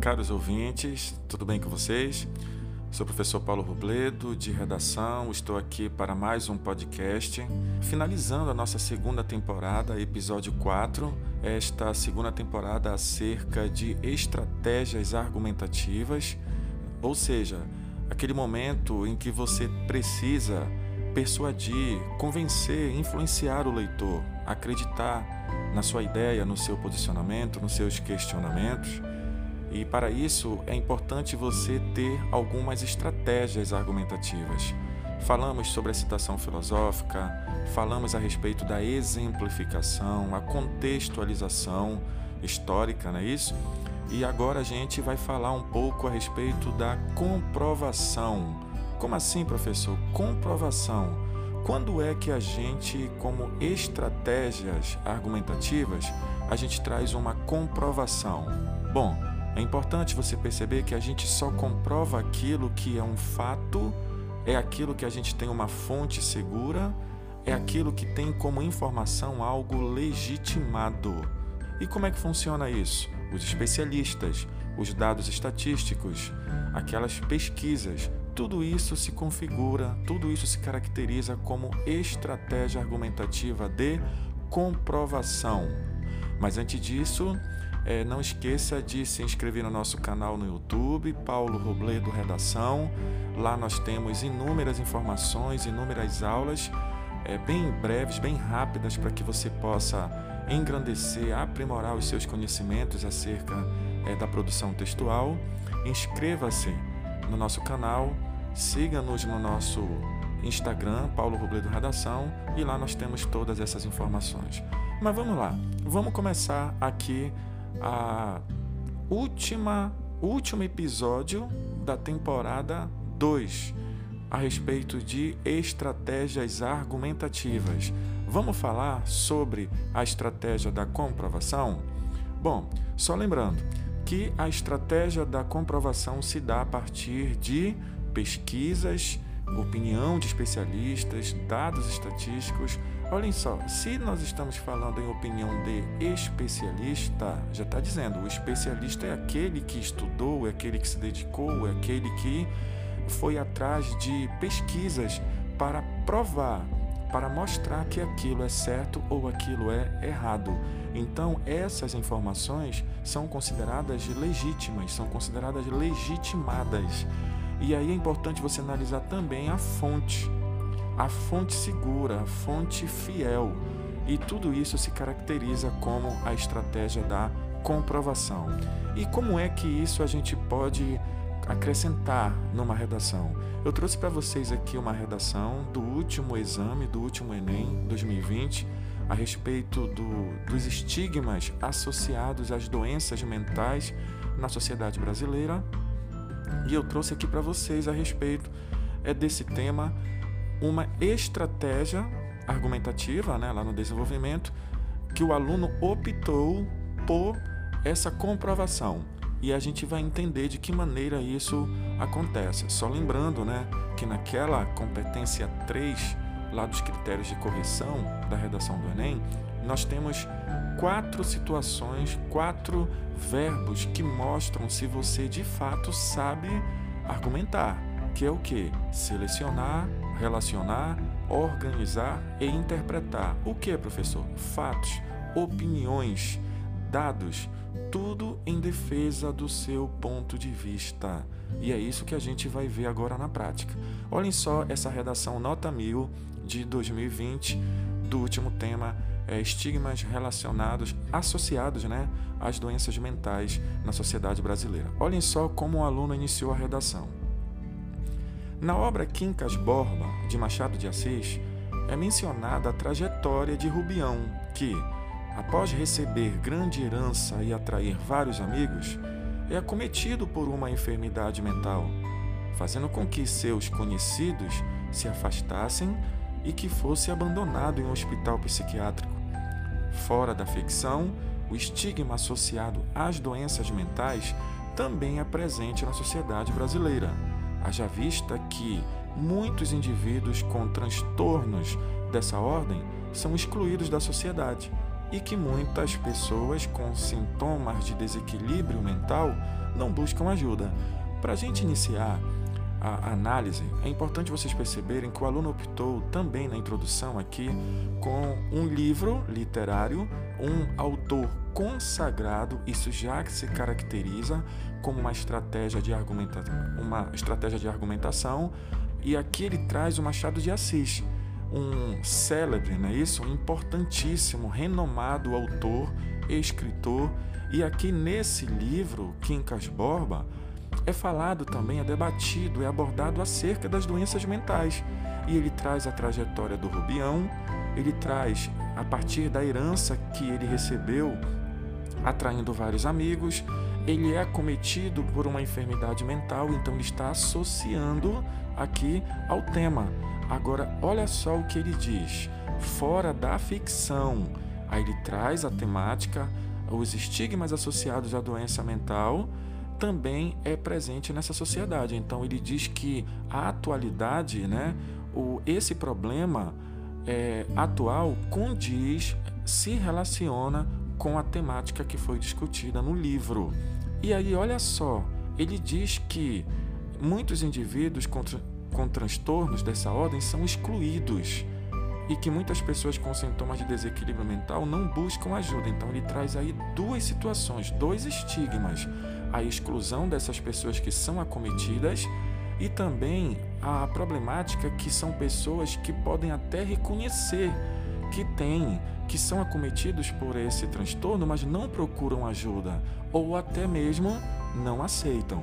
Caros ouvintes, tudo bem com vocês? Sou o professor Paulo Robledo, de redação. Estou aqui para mais um podcast, finalizando a nossa segunda temporada, episódio 4. Esta segunda temporada acerca de estratégias argumentativas, ou seja, aquele momento em que você precisa persuadir, convencer, influenciar o leitor, acreditar na sua ideia, no seu posicionamento, nos seus questionamentos. E para isso é importante você ter algumas estratégias argumentativas. Falamos sobre a citação filosófica, falamos a respeito da exemplificação, a contextualização histórica, não é isso? E agora a gente vai falar um pouco a respeito da comprovação. Como assim, professor? Comprovação. Quando é que a gente, como estratégias argumentativas, a gente traz uma comprovação? Bom, é importante você perceber que a gente só comprova aquilo que é um fato, é aquilo que a gente tem uma fonte segura, é aquilo que tem como informação algo legitimado. E como é que funciona isso? Os especialistas, os dados estatísticos, aquelas pesquisas, tudo isso se configura, tudo isso se caracteriza como estratégia argumentativa de comprovação. Mas antes disso, é, não esqueça de se inscrever no nosso canal no YouTube, Paulo Robledo Redação. Lá nós temos inúmeras informações, inúmeras aulas, é, bem breves, bem rápidas, para que você possa engrandecer, aprimorar os seus conhecimentos acerca é, da produção textual. Inscreva-se no nosso canal, siga-nos no nosso Instagram, Paulo Robledo Redação, e lá nós temos todas essas informações. Mas vamos lá, vamos começar aqui a última último episódio da temporada 2 a respeito de estratégias argumentativas. Vamos falar sobre a estratégia da comprovação? Bom, só lembrando que a estratégia da comprovação se dá a partir de pesquisas, opinião de especialistas, dados estatísticos Olhem só, se nós estamos falando em opinião de especialista, já está dizendo, o especialista é aquele que estudou, é aquele que se dedicou, é aquele que foi atrás de pesquisas para provar, para mostrar que aquilo é certo ou aquilo é errado. Então, essas informações são consideradas legítimas, são consideradas legitimadas. E aí é importante você analisar também a fonte a fonte segura, a fonte fiel. E tudo isso se caracteriza como a estratégia da comprovação. E como é que isso a gente pode acrescentar numa redação? Eu trouxe para vocês aqui uma redação do último exame, do último Enem 2020, a respeito do, dos estigmas associados às doenças mentais na sociedade brasileira. E eu trouxe aqui para vocês a respeito é desse tema uma estratégia argumentativa né, lá no desenvolvimento que o aluno optou por essa comprovação. E a gente vai entender de que maneira isso acontece. Só lembrando né, que naquela competência 3, lá dos critérios de correção da redação do Enem, nós temos quatro situações, quatro verbos que mostram se você de fato sabe argumentar, que é o que? Selecionar, relacionar, organizar e interpretar. O que, professor? Fatos, opiniões, dados, tudo em defesa do seu ponto de vista. E é isso que a gente vai ver agora na prática. Olhem só essa redação nota 1000 de 2020 do último tema é, estigmas relacionados, associados né, às doenças mentais na sociedade brasileira. Olhem só como o aluno iniciou a redação. Na obra Quincas Borba, de Machado de Assis, é mencionada a trajetória de Rubião, que, após receber grande herança e atrair vários amigos, é acometido por uma enfermidade mental, fazendo com que seus conhecidos se afastassem e que fosse abandonado em um hospital psiquiátrico. Fora da ficção, o estigma associado às doenças mentais também é presente na sociedade brasileira Haja vista que muitos indivíduos com transtornos dessa ordem são excluídos da sociedade, e que muitas pessoas com sintomas de desequilíbrio mental não buscam ajuda. Para a gente iniciar a análise, é importante vocês perceberem que o aluno optou também na introdução aqui com um livro literário, um autor consagrado, isso já se caracteriza como uma estratégia de, argumenta uma estratégia de argumentação, e aqui ele traz o Machado de Assis, um célebre, não é isso? Um importantíssimo, renomado autor, escritor, e aqui nesse livro, Quincas Borba, é falado também, é debatido, é abordado acerca das doenças mentais. E ele traz a trajetória do Rubião, ele traz a partir da herança que ele recebeu, atraindo vários amigos, ele é acometido por uma enfermidade mental, então ele está associando aqui ao tema. Agora, olha só o que ele diz: fora da ficção. Aí ele traz a temática, os estigmas associados à doença mental também é presente nessa sociedade. Então ele diz que a atualidade, né, o, esse problema é, atual condiz, se relaciona com a temática que foi discutida no livro. E aí, olha só, ele diz que muitos indivíduos com, com transtornos dessa ordem são excluídos e que muitas pessoas com sintomas de desequilíbrio mental não buscam ajuda. Então, ele traz aí duas situações, dois estigmas a exclusão dessas pessoas que são acometidas e também a problemática que são pessoas que podem até reconhecer que têm, que são acometidos por esse transtorno, mas não procuram ajuda ou até mesmo não aceitam.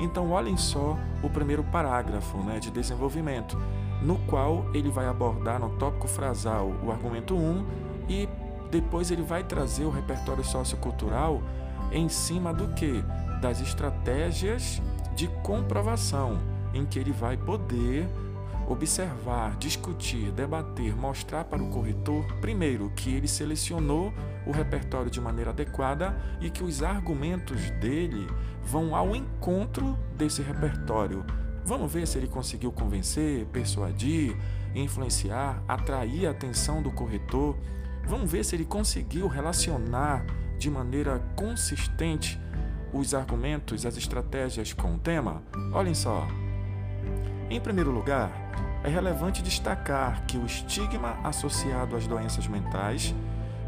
Então, olhem só o primeiro parágrafo né, de desenvolvimento, no qual ele vai abordar no tópico frasal o argumento 1 e depois ele vai trazer o repertório sociocultural em cima do que? Das estratégias de comprovação, em que ele vai poder observar, discutir, debater, mostrar para o corretor, primeiro, que ele selecionou o repertório de maneira adequada e que os argumentos dele vão ao encontro desse repertório. Vamos ver se ele conseguiu convencer, persuadir, influenciar, atrair a atenção do corretor. Vamos ver se ele conseguiu relacionar de maneira consistente os argumentos, as estratégias com o tema? Olhem só. Em primeiro lugar, é relevante destacar que o estigma associado às doenças mentais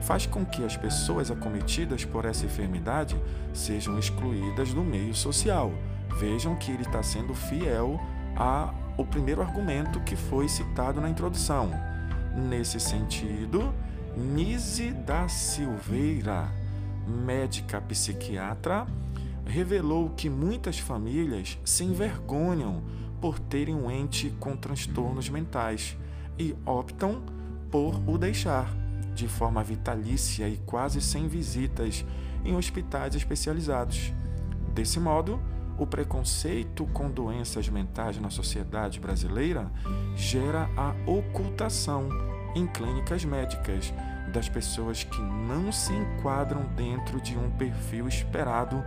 faz com que as pessoas acometidas por essa enfermidade sejam excluídas do meio social. Vejam que ele está sendo fiel ao primeiro argumento que foi citado na introdução. Nesse sentido, Nise da Silveira, médica psiquiatra, revelou que muitas famílias se envergonham por terem um ente com transtornos mentais e optam por o deixar de forma vitalícia e quase sem visitas em hospitais especializados. Desse modo, o preconceito com doenças mentais na sociedade brasileira gera a ocultação em clínicas médicas das pessoas que não se enquadram dentro de um perfil esperado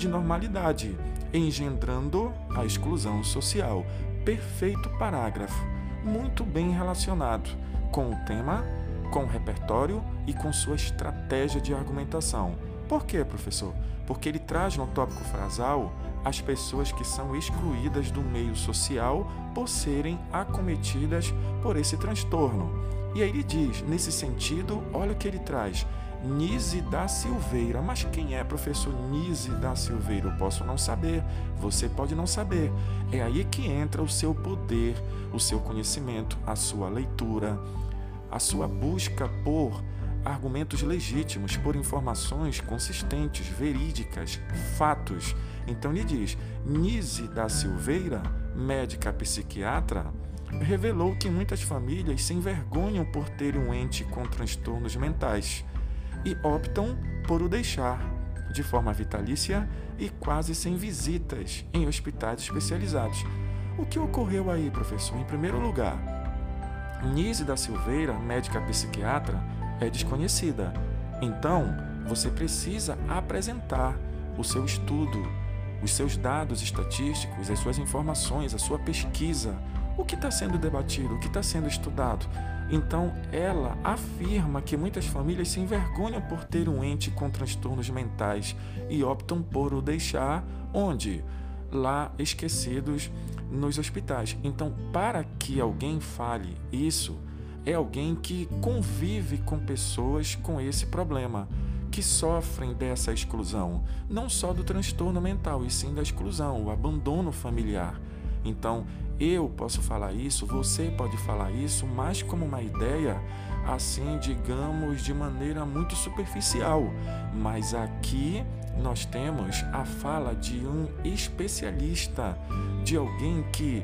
de normalidade, engendrando a exclusão social. Perfeito parágrafo, muito bem relacionado com o tema, com o repertório e com sua estratégia de argumentação. Por quê, professor? Porque ele traz no tópico frasal as pessoas que são excluídas do meio social por serem acometidas por esse transtorno. E aí ele diz, nesse sentido, olha o que ele traz: Nise da Silveira. Mas quem é professor Nise da Silveira? Eu posso não saber, você pode não saber. É aí que entra o seu poder, o seu conhecimento, a sua leitura, a sua busca por argumentos legítimos, por informações consistentes, verídicas, fatos. Então ele diz: Nise da Silveira, médica psiquiatra, revelou que muitas famílias se envergonham por terem um ente com transtornos mentais e optam por o deixar de forma vitalícia e quase sem visitas em hospitais especializados. O que ocorreu aí, professor? Em primeiro lugar, Nise da Silveira, médica psiquiatra, é desconhecida. Então, você precisa apresentar o seu estudo, os seus dados estatísticos, as suas informações, a sua pesquisa, o que está sendo debatido, o que está sendo estudado. Então, ela afirma que muitas famílias se envergonham por ter um ente com transtornos mentais e optam por o deixar onde? Lá esquecidos nos hospitais. Então, para que alguém fale isso, é alguém que convive com pessoas com esse problema, que sofrem dessa exclusão, não só do transtorno mental, e sim da exclusão, o abandono familiar. Então, eu posso falar isso, você pode falar isso, mas como uma ideia, assim, digamos, de maneira muito superficial. Mas aqui nós temos a fala de um especialista, de alguém que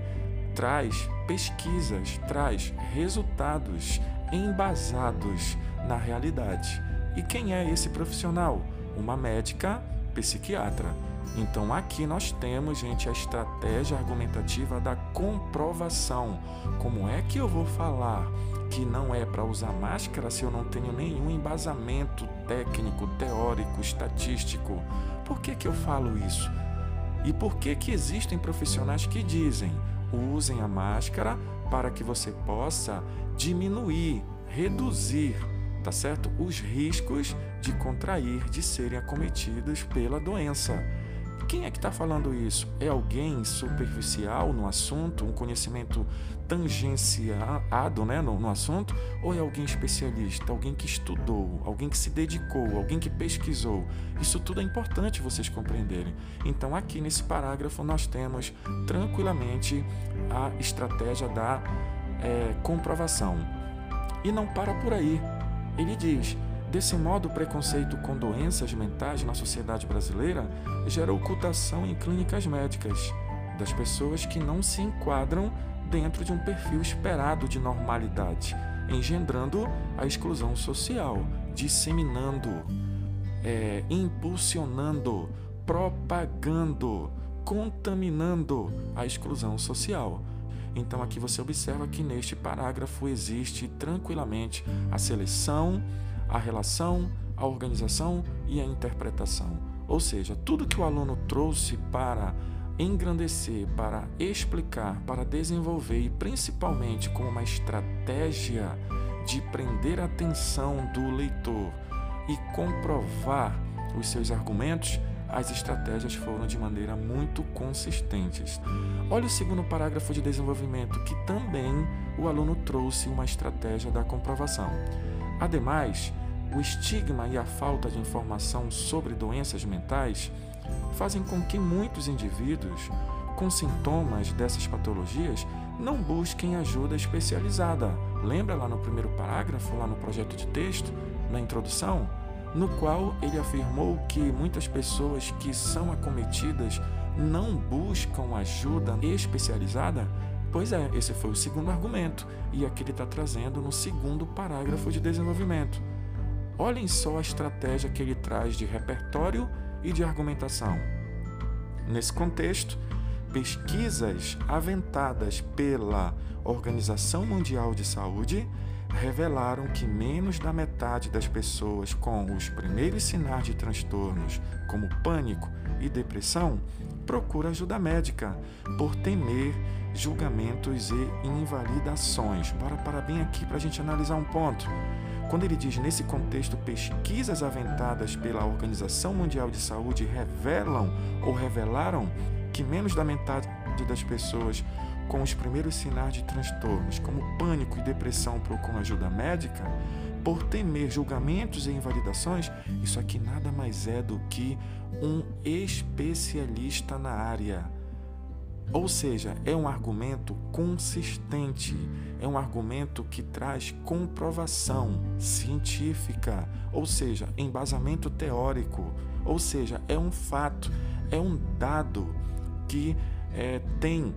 traz pesquisas, traz resultados embasados na realidade. E quem é esse profissional? Uma médica psiquiatra. Então aqui nós temos, gente, a estratégia argumentativa da comprovação. Como é que eu vou falar que não é para usar máscara se eu não tenho nenhum embasamento técnico, teórico, estatístico? Por que que eu falo isso? E por que que existem profissionais que dizem: usem a máscara para que você possa diminuir, reduzir, tá certo? Os riscos de contrair, de serem acometidos pela doença. Quem é que está falando isso? É alguém superficial no assunto, um conhecimento tangenciado né, no, no, assunto? Ou é alguém especialista, alguém que estudou, alguém que se dedicou, alguém que pesquisou? Isso tudo é importante vocês compreenderem. Então, aqui nesse parágrafo, nós temos tranquilamente a estratégia da é, comprovação. E não para por aí. Ele diz Desse modo, o preconceito com doenças mentais na sociedade brasileira gera ocultação em clínicas médicas das pessoas que não se enquadram dentro de um perfil esperado de normalidade, engendrando a exclusão social, disseminando, é, impulsionando, propagando, contaminando a exclusão social. Então aqui você observa que neste parágrafo existe tranquilamente a seleção a relação, a organização e a interpretação. Ou seja, tudo que o aluno trouxe para engrandecer, para explicar, para desenvolver e principalmente com uma estratégia de prender a atenção do leitor e comprovar os seus argumentos, as estratégias foram de maneira muito consistentes. Olha o segundo parágrafo de desenvolvimento, que também o aluno trouxe uma estratégia da comprovação. Ademais, o estigma e a falta de informação sobre doenças mentais fazem com que muitos indivíduos com sintomas dessas patologias não busquem ajuda especializada. Lembra lá no primeiro parágrafo, lá no projeto de texto, na introdução, no qual ele afirmou que muitas pessoas que são acometidas não buscam ajuda especializada? Pois é, esse foi o segundo argumento, e aqui ele está trazendo no segundo parágrafo de desenvolvimento. Olhem só a estratégia que ele traz de repertório e de argumentação. Nesse contexto, pesquisas aventadas pela Organização Mundial de Saúde revelaram que menos da metade das pessoas com os primeiros sinais de transtornos, como pânico e depressão, procura ajuda médica por temer julgamentos e invalidações. Bora parar bem aqui para a gente analisar um ponto. Quando ele diz nesse contexto, pesquisas aventadas pela Organização Mundial de Saúde revelam ou revelaram que menos da metade das pessoas com os primeiros sinais de transtornos, como pânico e depressão, procuram ajuda médica, por temer julgamentos e invalidações, isso aqui nada mais é do que um especialista na área. Ou seja, é um argumento consistente, é um argumento que traz comprovação científica, ou seja, embasamento teórico, ou seja, é um fato, é um dado que é, tem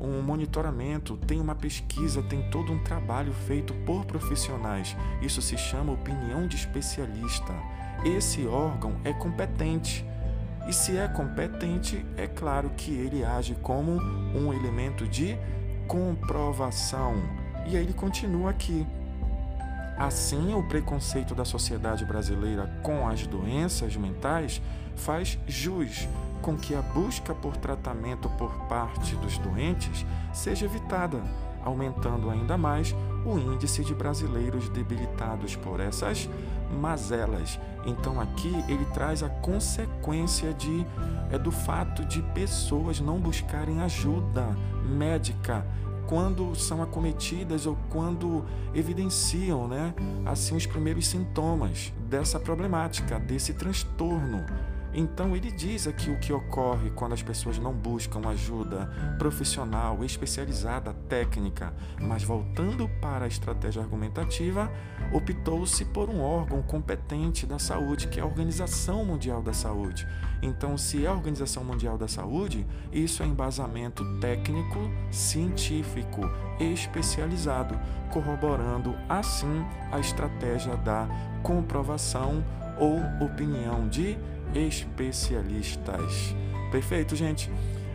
um monitoramento, tem uma pesquisa, tem todo um trabalho feito por profissionais. Isso se chama opinião de especialista. Esse órgão é competente e se é competente, é claro que ele age como um elemento de comprovação. E aí ele continua aqui. Assim, o preconceito da sociedade brasileira com as doenças mentais faz jus com que a busca por tratamento por parte dos doentes seja evitada, aumentando ainda mais o índice de brasileiros debilitados por essas mazelas. Então aqui ele traz a consequência de é do fato de pessoas não buscarem ajuda médica quando são acometidas ou quando evidenciam, né, assim os primeiros sintomas dessa problemática, desse transtorno. Então ele diz aqui o que ocorre quando as pessoas não buscam ajuda profissional, especializada, técnica, mas voltando para a estratégia argumentativa, optou-se por um órgão competente da saúde, que é a Organização Mundial da Saúde. Então, se é a Organização Mundial da Saúde, isso é embasamento técnico, científico, especializado, corroborando assim a estratégia da comprovação ou opinião de especialistas. Perfeito, gente?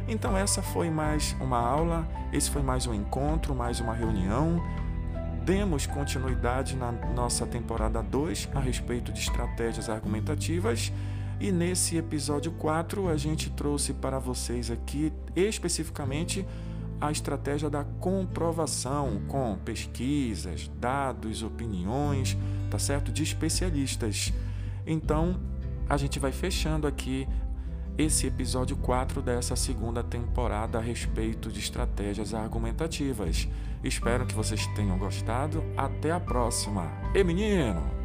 Então, essa foi mais uma aula, esse foi mais um encontro, mais uma reunião. Demos continuidade na nossa temporada 2 a respeito de estratégias argumentativas. E nesse episódio 4, a gente trouxe para vocês aqui especificamente a estratégia da comprovação com pesquisas, dados, opiniões, tá certo? De especialistas. Então, a gente vai fechando aqui esse episódio 4 dessa segunda temporada a respeito de estratégias argumentativas. Espero que vocês tenham gostado. Até a próxima. E menino!